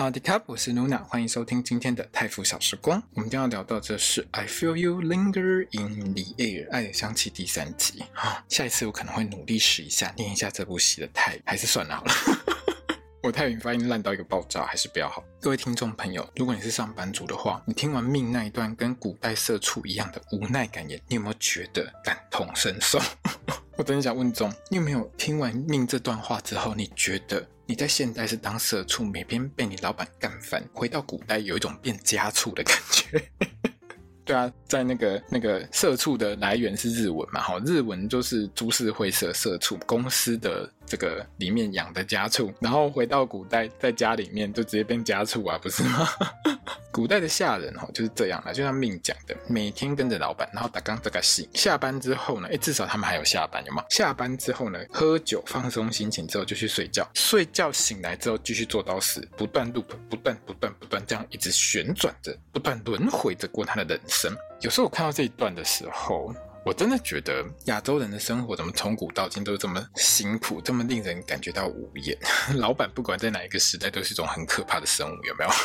萨迪卡，我是 Luna，欢迎收听今天的泰腐小时光。我们将要聊到这是《I Feel You Linger in the Air》爱的香气第三集。好，下一次我可能会努力试一下念一下这部戏的泰，还是算了好了。我泰语发音烂到一个爆炸，还是不要好。各位听众朋友，如果你是上班族的话，你听完命那一段跟古代社畜一样的无奈感言，你有没有觉得感同身受？我真的想问中，你有没有听完命这段话之后，你觉得？你在现代是当社畜，每天被你老板干翻；回到古代，有一种变家畜的感觉。对啊，在那个那个社畜的来源是日文嘛？哈，日文就是株式会社社畜公司的。这个里面养的家畜，然后回到古代，在家里面就直接变家畜啊，不是吗？古代的下人哦就是这样了，就像命讲的，每天跟着老板，然后打刚这个戏，下班之后呢，哎，至少他们还有下班，有吗？下班之后呢，喝酒放松心情之后就去睡觉，睡觉醒来之后继续做到死，不断 loop，不断不断不断这样一直旋转着，不断轮回着过他的人生。有时候我看到这一段的时候。我真的觉得亚洲人的生活怎么从古到今都这么辛苦，这么令人感觉到无言。老板不管在哪一个时代都是一种很可怕的生物，有没有？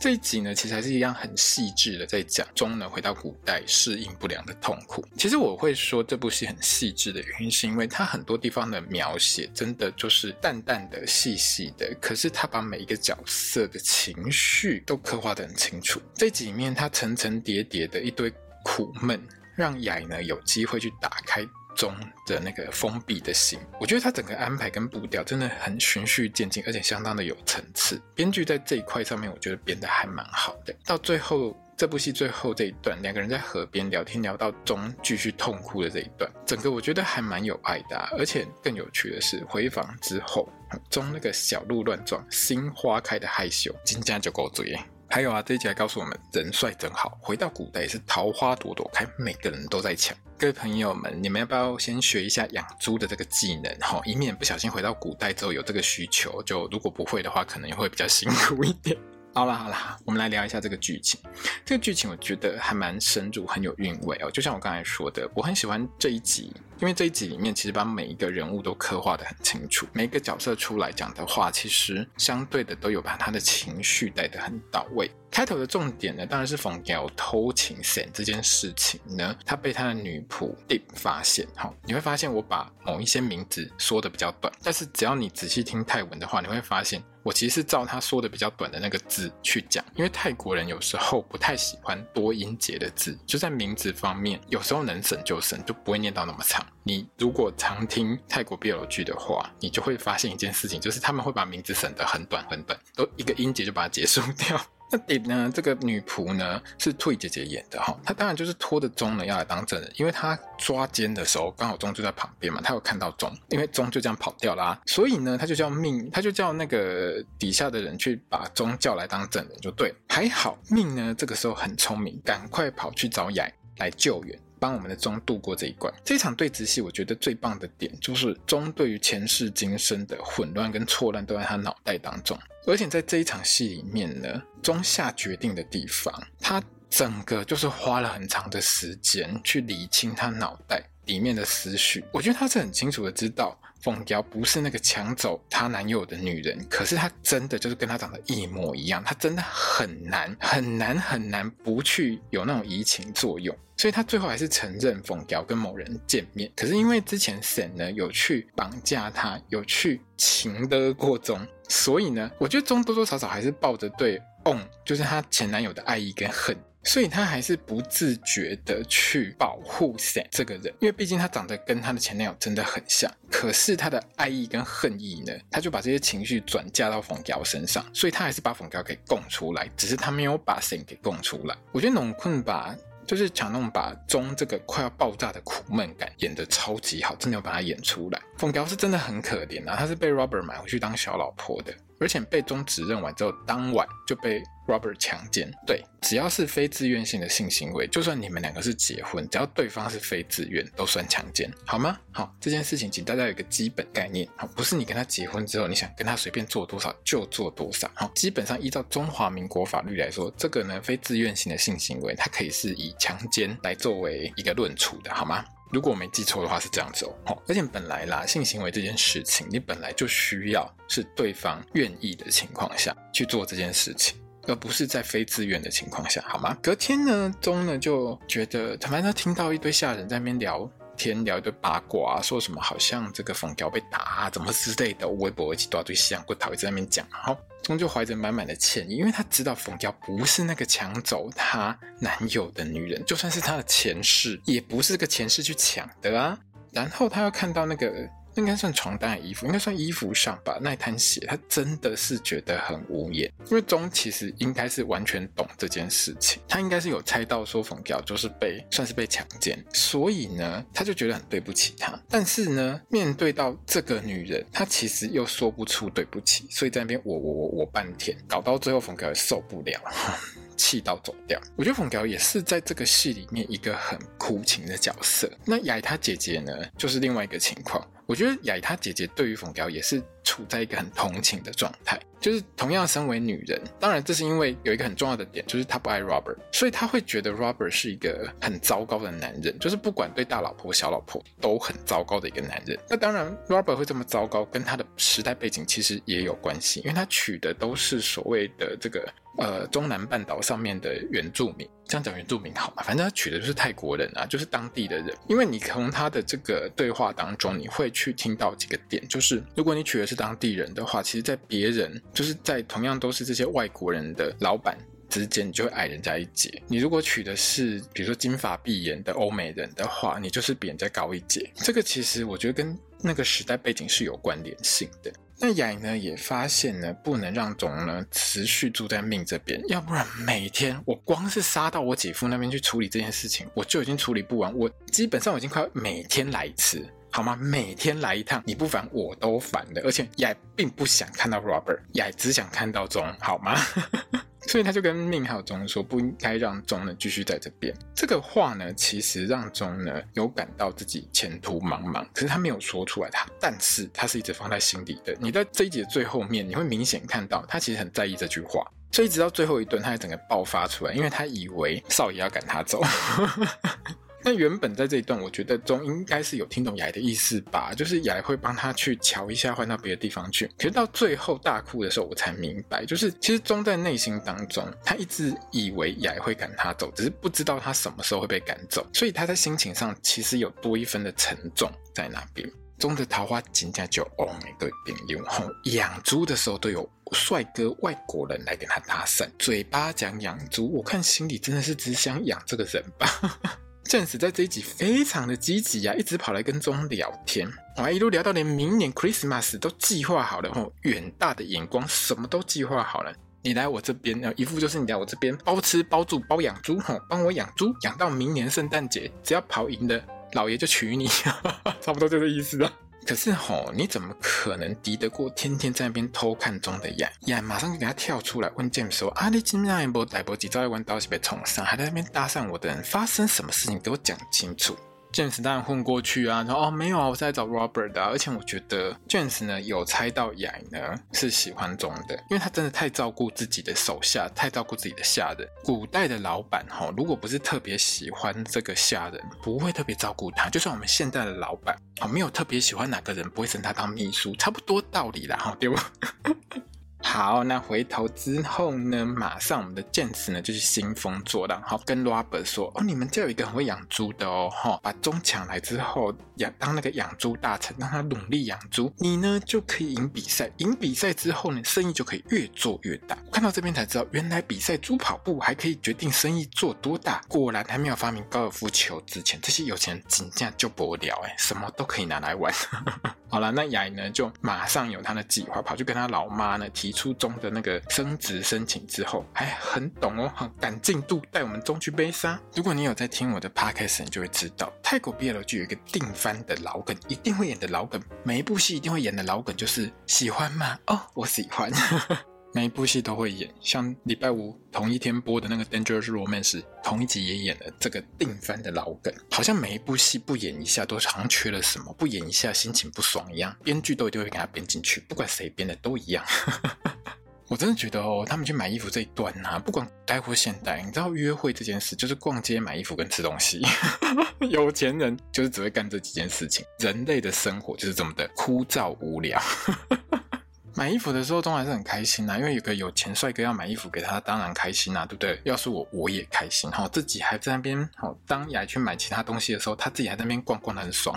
这一集呢，其实还是一样很细致的在讲中呢回到古代适应不良的痛苦。其实我会说这部戏很细致的原因，是因为它很多地方的描写真的就是淡淡的、细细的，可是他把每一个角色的情绪都刻画得很清楚。这几面它层层叠叠的一堆苦闷。让雅呢有机会去打开中的那个封闭的心，我觉得他整个安排跟步调真的很循序渐进，而且相当的有层次。编剧在这一块上面，我觉得编得还蛮好的。到最后这部戏最后这一段，两个人在河边聊天，聊到中继续痛哭的这一段，整个我觉得还蛮有爱的。而且更有趣的是，回房之后，中那个小鹿乱撞、心花开的害羞，金家就够嘴。还有啊，这一集还告诉我们，人帅真好。回到古代也是桃花朵朵开，每个人都在抢。各位朋友们，你们要不要先学一下养猪的这个技能？哈，以免不小心回到古代之后有这个需求，就如果不会的话，可能也会比较辛苦一点。好啦好啦，我们来聊一下这个剧情。这个剧情我觉得还蛮深入，很有韵味哦。就像我刚才说的，我很喜欢这一集，因为这一集里面其实把每一个人物都刻画得很清楚，每一个角色出来讲的话，其实相对的都有把他的情绪带得很到位。开头的重点呢，当然是冯瑶偷情神这件事情呢，他被他的女仆 Deep 发现。好，你会发现我把某一些名字说的比较短，但是只要你仔细听泰文的话，你会发现我其实是照他说的比较短的那个字去讲，因为泰国人有时候不太喜欢多音节的字，就在名字方面，有时候能省就省，就不会念到那么长。你如果常听泰国 BL 剧的话，你就会发现一件事情，就是他们会把名字省得很短很短，都一个音节就把它结束掉。那顶呢？这个女仆呢是兔姐姐演的哈，她当然就是拖着钟呢要来当证人，因为她抓奸的时候刚好钟就在旁边嘛，她有看到钟，因为钟就这样跑掉啦，所以呢，她就叫命，她就叫那个底下的人去把钟叫来当证人就对。还好命呢这个时候很聪明，赶快跑去找雅来救援。帮我们的钟度过这一关。这场对子戏，我觉得最棒的点就是钟对于前世今生的混乱跟错乱都在他脑袋当中。而且在这一场戏里面呢，钟下决定的地方，他整个就是花了很长的时间去理清他脑袋里面的思绪。我觉得他是很清楚的知道。凤娇不是那个抢走她男友的女人，可是她真的就是跟她长得一模一样，她真的很难很难很难不去有那种移情作用，所以她最后还是承认凤娇跟某人见面。可是因为之前沈呢有去绑架她，有去情的过中，所以呢，我觉得钟多多少少还是抱着对翁，就是她前男友的爱意跟恨。所以他还是不自觉的去保护 Sam 这个人，因为毕竟他长得跟他的前男友真的很像。可是他的爱意跟恨意呢，他就把这些情绪转嫁到冯娇身上，所以他还是把冯娇给供出来，只是他没有把 Sam 给供出来。我觉得农困把就是强弄把钟这个快要爆炸的苦闷感演得超级好，真的要把它演出来。凤娇是真的很可怜啊，她是被 Robert 买回去当小老婆的。而且被中指认完之后，当晚就被 Robert 强奸。对，只要是非自愿性的性行为，就算你们两个是结婚，只要对方是非自愿，都算强奸，好吗？好，这件事情请大家有一个基本概念，好，不是你跟他结婚之后，你想跟他随便做多少就做多少。好，基本上依照中华民国法律来说，这个呢非自愿性的性行为，它可以是以强奸来作为一个论处的，好吗？如果我没记错的话是这样子哦，好而且本来啦，性行为这件事情，你本来就需要是对方愿意的情况下去做这件事情，而不是在非自愿的情况下，好吗？隔天呢，钟呢就觉得，他反正听到一堆下人在那边聊天，聊一堆八卦，说什么好像这个冯娇被打啊，怎么之类的，微博一起大堆香过讨一直在那边讲，好。钟就怀着满满的歉意，因为他知道冯娇不是那个抢走他男友的女人，就算是他的前世，也不是个前世去抢的啊。然后他又看到那个。应该算床单的衣服，应该算衣服上吧。那一滩血，他真的是觉得很无言。因为钟其实应该是完全懂这件事情，他应该是有猜到说冯娇就是被算是被强奸，所以呢，他就觉得很对不起她。但是呢，面对到这个女人，他其实又说不出对不起，所以在那边我我我我半天，搞到最后冯娇也受不了。气到走掉，我觉得凤娇也是在这个戏里面一个很苦情的角色。那雅她姐姐呢，就是另外一个情况。我觉得雅她姐姐对于冯娇也是处在一个很同情的状态，就是同样身为女人，当然这是因为有一个很重要的点，就是她不爱 Robert，所以她会觉得 Robert 是一个很糟糕的男人，就是不管对大老婆小老婆都很糟糕的一个男人。那当然，Robert 会这么糟糕，跟他的时代背景其实也有关系，因为他娶的都是所谓的这个。呃，中南半岛上面的原住民，这样讲原住民好吗？反正他娶的就是泰国人啊，就是当地的人。因为你从他的这个对话当中，你会去听到几个点，就是如果你娶的是当地人的话，其实，在别人就是在同样都是这些外国人的老板之间，你就会矮人家一截。你如果娶的是比如说金发碧眼的欧美人的话，你就是比人家高一截。这个其实我觉得跟那个时代背景是有关联性的。那雅呢也发现呢，不能让总呢持续住在命这边，要不然每天我光是杀到我姐夫那边去处理这件事情，我就已经处理不完。我基本上我已经快每天来一次，好吗？每天来一趟，你不烦我都烦的。而且雅并不想看到 Robert，雅只想看到总，好吗？所以他就跟命还有钟说，不应该让钟呢继续在这边。这个话呢，其实让钟呢有感到自己前途茫茫，可是他没有说出来他，但是他是一直放在心底的。你在这一集的最后面，你会明显看到他其实很在意这句话，所以直到最后一段，他才整个爆发出来，因为他以为少爷要赶他走。那原本在这一段，我觉得钟应该是有听懂雅的意思吧，就是雅会帮他去瞧一下，换到别的地方去。可是到最后大哭的时候，我才明白，就是其实钟在内心当中，他一直以为雅会赶他走，只是不知道他什么时候会被赶走，所以他在心情上其实有多一分的沉重在那边。钟的桃花真的就哦，每个朋友吼养猪的时候都有帅哥外国人来跟他搭讪，嘴巴讲养猪，我看心里真的是只想养这个人吧。正是在这一集非常的积极呀，一直跑来跟钟聊天，我还一路聊到连明年 Christmas 都计划好了，吼，远大的眼光，什么都计划好了。你来我这边，然后一副就是你来我这边包吃包住包养猪，吼，帮我养猪，养到明年圣诞节，只要跑赢了，老爷就娶你，差不多就这意思啊。可是吼，你怎么可能敌得过天天在那边偷看中的雅？雅马上就给他跳出来问 James 说：“啊，你今天一波逮波几招来玩刀是被冲上，还在那边搭讪我的人，发生什么事情？给我讲清楚。” James 当然混过去啊，然后哦没有啊，我是在找 Robert 的，而且我觉得 James 呢有猜到雅呢是喜欢中的，因为他真的太照顾自己的手下，太照顾自己的下人。古代的老板哈，如果不是特别喜欢这个下人，不会特别照顾他。就算我们现在的老板哦，没有特别喜欢哪个人，不会升他当秘书，差不多道理啦哈，对不？好，那回头之后呢，马上我们的 James 呢就是兴风作浪，好跟 Robert 说哦，你们家有一个很会养猪的哦，哈，把钟抢来之后养当那个养猪大臣，让他努力养猪，你呢就可以赢比赛，赢比赛之后呢，生意就可以越做越大。看到这边才知道，原来比赛猪跑步还可以决定生意做多大。果然还没有发明高尔夫球之前，这些有钱人真的就不了哎，什么都可以拿来玩。好了，那雅呢就马上有他的计划，跑去跟他老妈呢提出中的那个升职申请之后，还很懂哦，很赶进度带我们中去杯沙。如果你有在听我的 podcast，你就会知道泰国 BL 剧有一个定番的老梗，一定会演的老梗，每一部戏一定会演的老梗就是喜欢吗？哦，我喜欢。每一部戏都会演，像礼拜五同一天播的那个《Dangerous Romance》，同一集也演了这个定番的老梗。好像每一部戏不演一下，都好像缺了什么；不演一下，心情不爽一样。编剧都一定会给他编进去，不管谁编的都一样。我真的觉得哦，他们去买衣服这一段呐、啊，不管古代或现代，你知道约会这件事就是逛街买衣服跟吃东西。有钱人就是只会干这几件事情，人类的生活就是这么的枯燥无聊。买衣服的时候，都还是很开心呐，因为有个有钱帅哥要买衣服给他，当然开心呐，对不对？要是我，我也开心哈。自己还在那边，好，当雅去买其他东西的时候，他自己还在那边逛逛的很爽。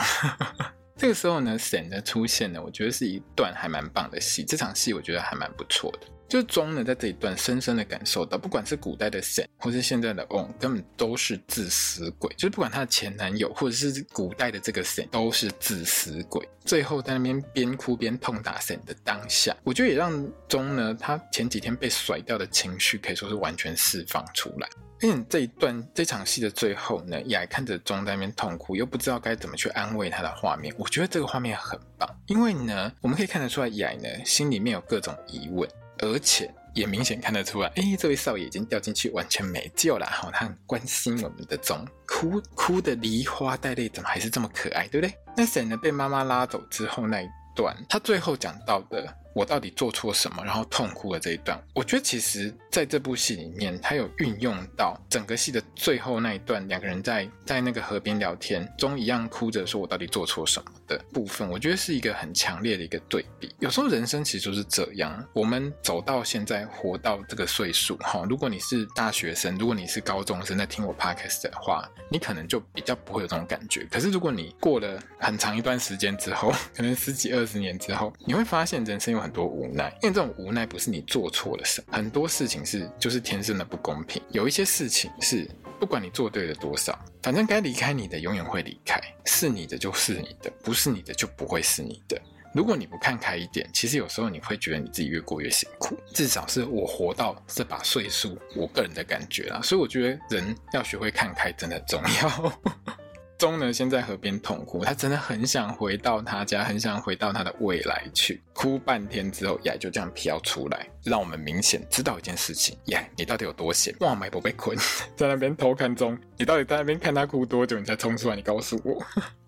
这个时候呢沈的出现呢，我觉得是一段还蛮棒的戏。这场戏我觉得还蛮不错的。就是中呢，在这一段深深的感受到，不管是古代的沈或是现在的 On，根本都是自私鬼。就是不管他的前男友，或者是古代的这个沈都是自私鬼。最后在那边边哭边痛打沈的当下，我觉得也让钟呢，他前几天被甩掉的情绪，可以说是完全释放出来。因为这一段这场戏的最后呢，雅看着钟在那边痛哭，又不知道该怎么去安慰他的画面，我觉得这个画面很棒。因为呢，我们可以看得出来，雅呢心里面有各种疑问。而且也明显看得出来，哎，这位少爷已经掉进去，完全没救了。哈，他很关心我们的钟，哭哭的梨花带泪，怎么还是这么可爱，对不对？那沈呢被妈妈拉走之后那一段，他最后讲到的。我到底做错什么？然后痛哭的这一段，我觉得其实在这部戏里面，他有运用到整个戏的最后那一段，两个人在在那个河边聊天中一样哭着说“我到底做错什么”的部分，我觉得是一个很强烈的一个对比。有时候人生其实就是这样，我们走到现在，活到这个岁数，哈，如果你是大学生，如果你是高中生，在听我 podcast 的话，你可能就比较不会有这种感觉。可是如果你过了很长一段时间之后，可能十几二十年之后，你会发现人生有很多无奈，因为这种无奈不是你做错了什么，很多事情是就是天生的不公平。有一些事情是不管你做对了多少，反正该离开你的永远会离开，是你的就是你的，不是你的就不会是你的。如果你不看开一点，其实有时候你会觉得你自己越过越辛苦。至少是我活到这把岁数，我个人的感觉啦。所以我觉得人要学会看开，真的重要。钟呢，先在河边痛哭，他真的很想回到他家，很想回到他的未来去。哭半天之后，雅就这样飘出来，让我们明显知道一件事情：雅，你到底有多闲？哇，买不被困，在那边偷看钟，你到底在那边看他哭多久？你才冲出来？你告诉我。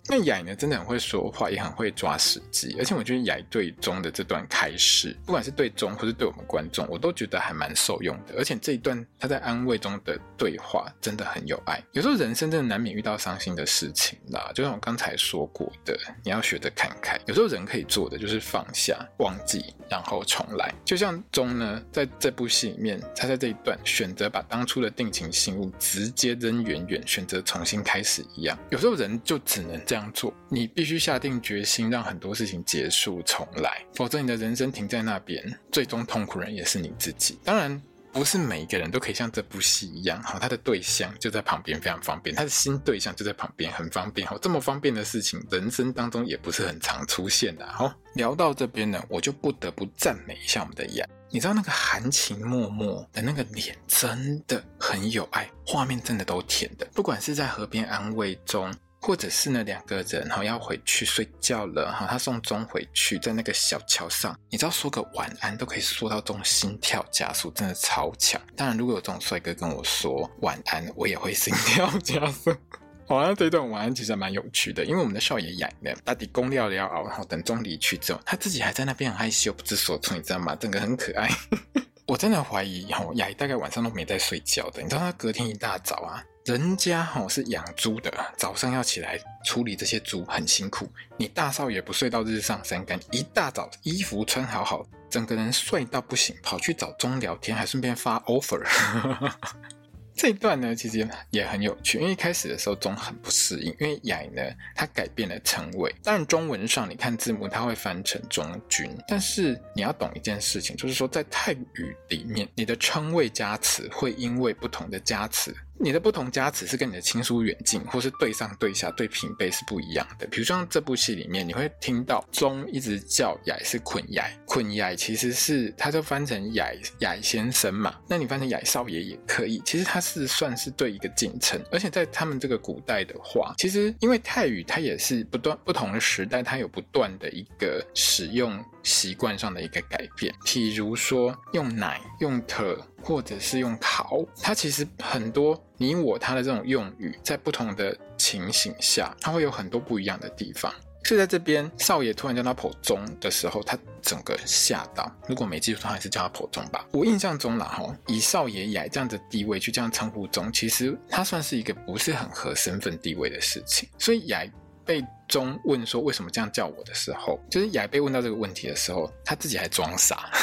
那雅呢，真的很会说话，也很会抓时机，而且我觉得雅对中的这段开始，不管是对中或是对我们观众，我都觉得还蛮受用的。而且这一段他在安慰中的对话，真的很有爱。有时候人生真的难免遇到伤心的事情啦，就像我刚才说过的，你要学着看开。有时候人可以做的就是放下、忘记，然后重来。就像中呢，在这部戏里面，他在这一段选择把当初的定情信物直接扔远远，选择重新开始一样。有时候人就只能这样。这样做，你必须下定决心，让很多事情结束重来，否则你的人生停在那边，最终痛苦人也是你自己。当然，不是每一个人都可以像这部戏一样，哈，他的对象就在旁边，非常方便；他的新对象就在旁边，很方便。哈，这么方便的事情，人生当中也不是很常出现的。好，聊到这边呢，我就不得不赞美一下我们的雅。你知道那个含情脉脉的那个脸，真的很有爱，画面真的都甜的，不管是在河边安慰中。或者是呢两个人哈要回去睡觉了哈，他送钟回去，在那个小桥上，你知道说个晚安都可以说到这种心跳加速，真的超强。当然，如果有这种帅哥跟我说晚安，我也会心跳加速。好像这一段晚安其实还蛮有趣的，因为我们的少爷雅呢，到底公料了熬，然后等钟离去之后，他自己还在那边很害羞不知所措，你知道吗？整个很可爱。我真的怀疑哈，雅大概晚上都没在睡觉的，你知道他隔天一大早啊。人家吼是养猪的，早上要起来处理这些猪很辛苦。你大少爷不睡到日上三竿，一大早衣服穿好好，整个人帅到不行，跑去找钟聊天，还顺便发 offer。这一段呢，其实也很有趣，因为一开始的时候中很不适应，因为雅呢他改变了称谓，当然中文上你看字幕它会翻成中君，但是你要懂一件事情，就是说在泰语里面，你的称谓加词会因为不同的加词你的不同加持是跟你的亲疏远近，或是对上对下对平辈是不一样的。比如像这部戏里面，你会听到中一直叫雅是捆雅，捆雅其实是他就翻成雅雅先生嘛，那你翻成雅少爷也可以。其实他是算是对一个敬称，而且在他们这个古代的话，其实因为泰语它也是不断不同的时代，它有不断的一个使用习惯上的一个改变。譬如说用奶用特。或者是用考，它其实很多你我他的这种用语，在不同的情形下，它会有很多不一样的地方。所以在这边，少爷突然叫他普中的时候，他整个吓到。如果没记错，他还是叫他普中吧。我印象中啦，哈，以少爷雅这样的地位去这样称呼中，其实他算是一个不是很合身份地位的事情。所以雅被中问说为什么这样叫我的时候，就是雅被问到这个问题的时候，他自己还装傻。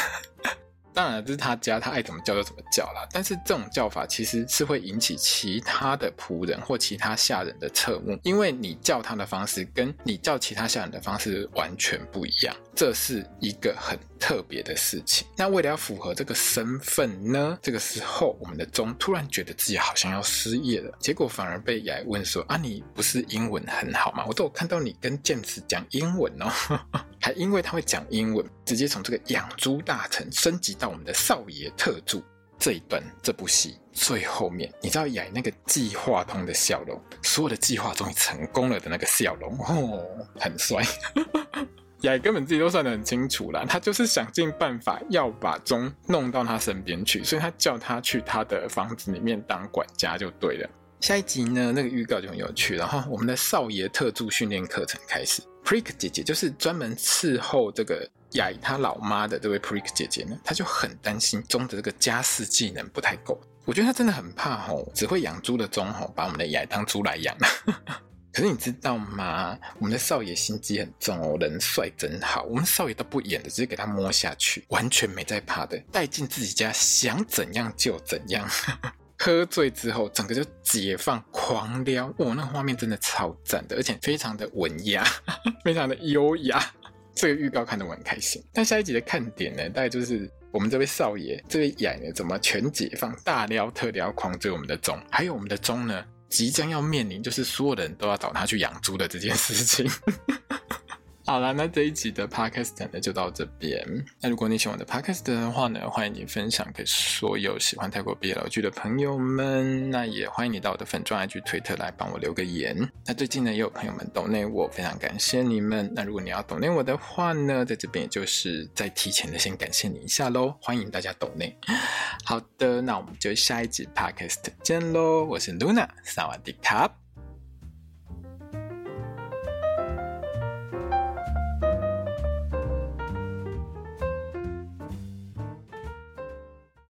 当然这是他家，他爱怎么叫就怎么叫啦。但是这种叫法其实是会引起其他的仆人或其他下人的侧目，因为你叫他的方式跟你叫其他下人的方式完全不一样，这是一个很特别的事情。那为了要符合这个身份呢，这个时候我们的钟突然觉得自己好像要失业了，结果反而被雅问说：“啊，你不是英文很好吗？我都有看到你跟 James 讲英文哦。”还因为他会讲英文，直接从这个养猪大臣升级到我们的少爷特助。这一段这部戏最后面，你知道雅那个计划通的笑容，所有的计划终于成功了的那个笑容，哦，很帅。雅根本自己都算得很清楚了，他就是想尽办法要把钟弄到他身边去，所以他叫他去他的房子里面当管家就对了。下一集呢，那个预告就很有趣，然后我们的少爷特助训练课程开始。，Prick 姐姐就是专门伺候这个雅他老妈的这位 Prick 姐姐呢，她就很担心钟的这个家事技能不太够。我觉得她真的很怕吼，只会养猪的钟吼，把我们的雅当猪来养。可是你知道吗？我们的少爷心机很重哦，人帅真好。我们少爷都不演的，直接给他摸下去，完全没在怕的，带进自己家，想怎样就怎样。喝醉之后，整个就解放狂撩，哇，那个画面真的超赞的，而且非常的文雅，非常的优雅。这个预告看得我很开心。但下一集的看点呢，大概就是我们这位少爷，这位演呢，怎么全解放，大撩特撩，狂追我们的钟，还有我们的钟呢，即将要面临就是所有人都要找他去养猪的这件事情。好了，那这一集的 podcast 呢就到这边。那如果你喜欢我的 podcast 的话呢，欢迎你分享给所有喜欢泰国 BL 剧的朋友们。那也欢迎你到我的粉专 IG 推特来帮我留个言。那最近呢也有朋友们抖内我，非常感谢你们。那如果你要抖内我的话呢，在这边也就是再提前的先感谢你一下喽。欢迎大家抖内。好的，那我们就下一集 podcast 见喽。我是 Luna，萨瓦迪卡。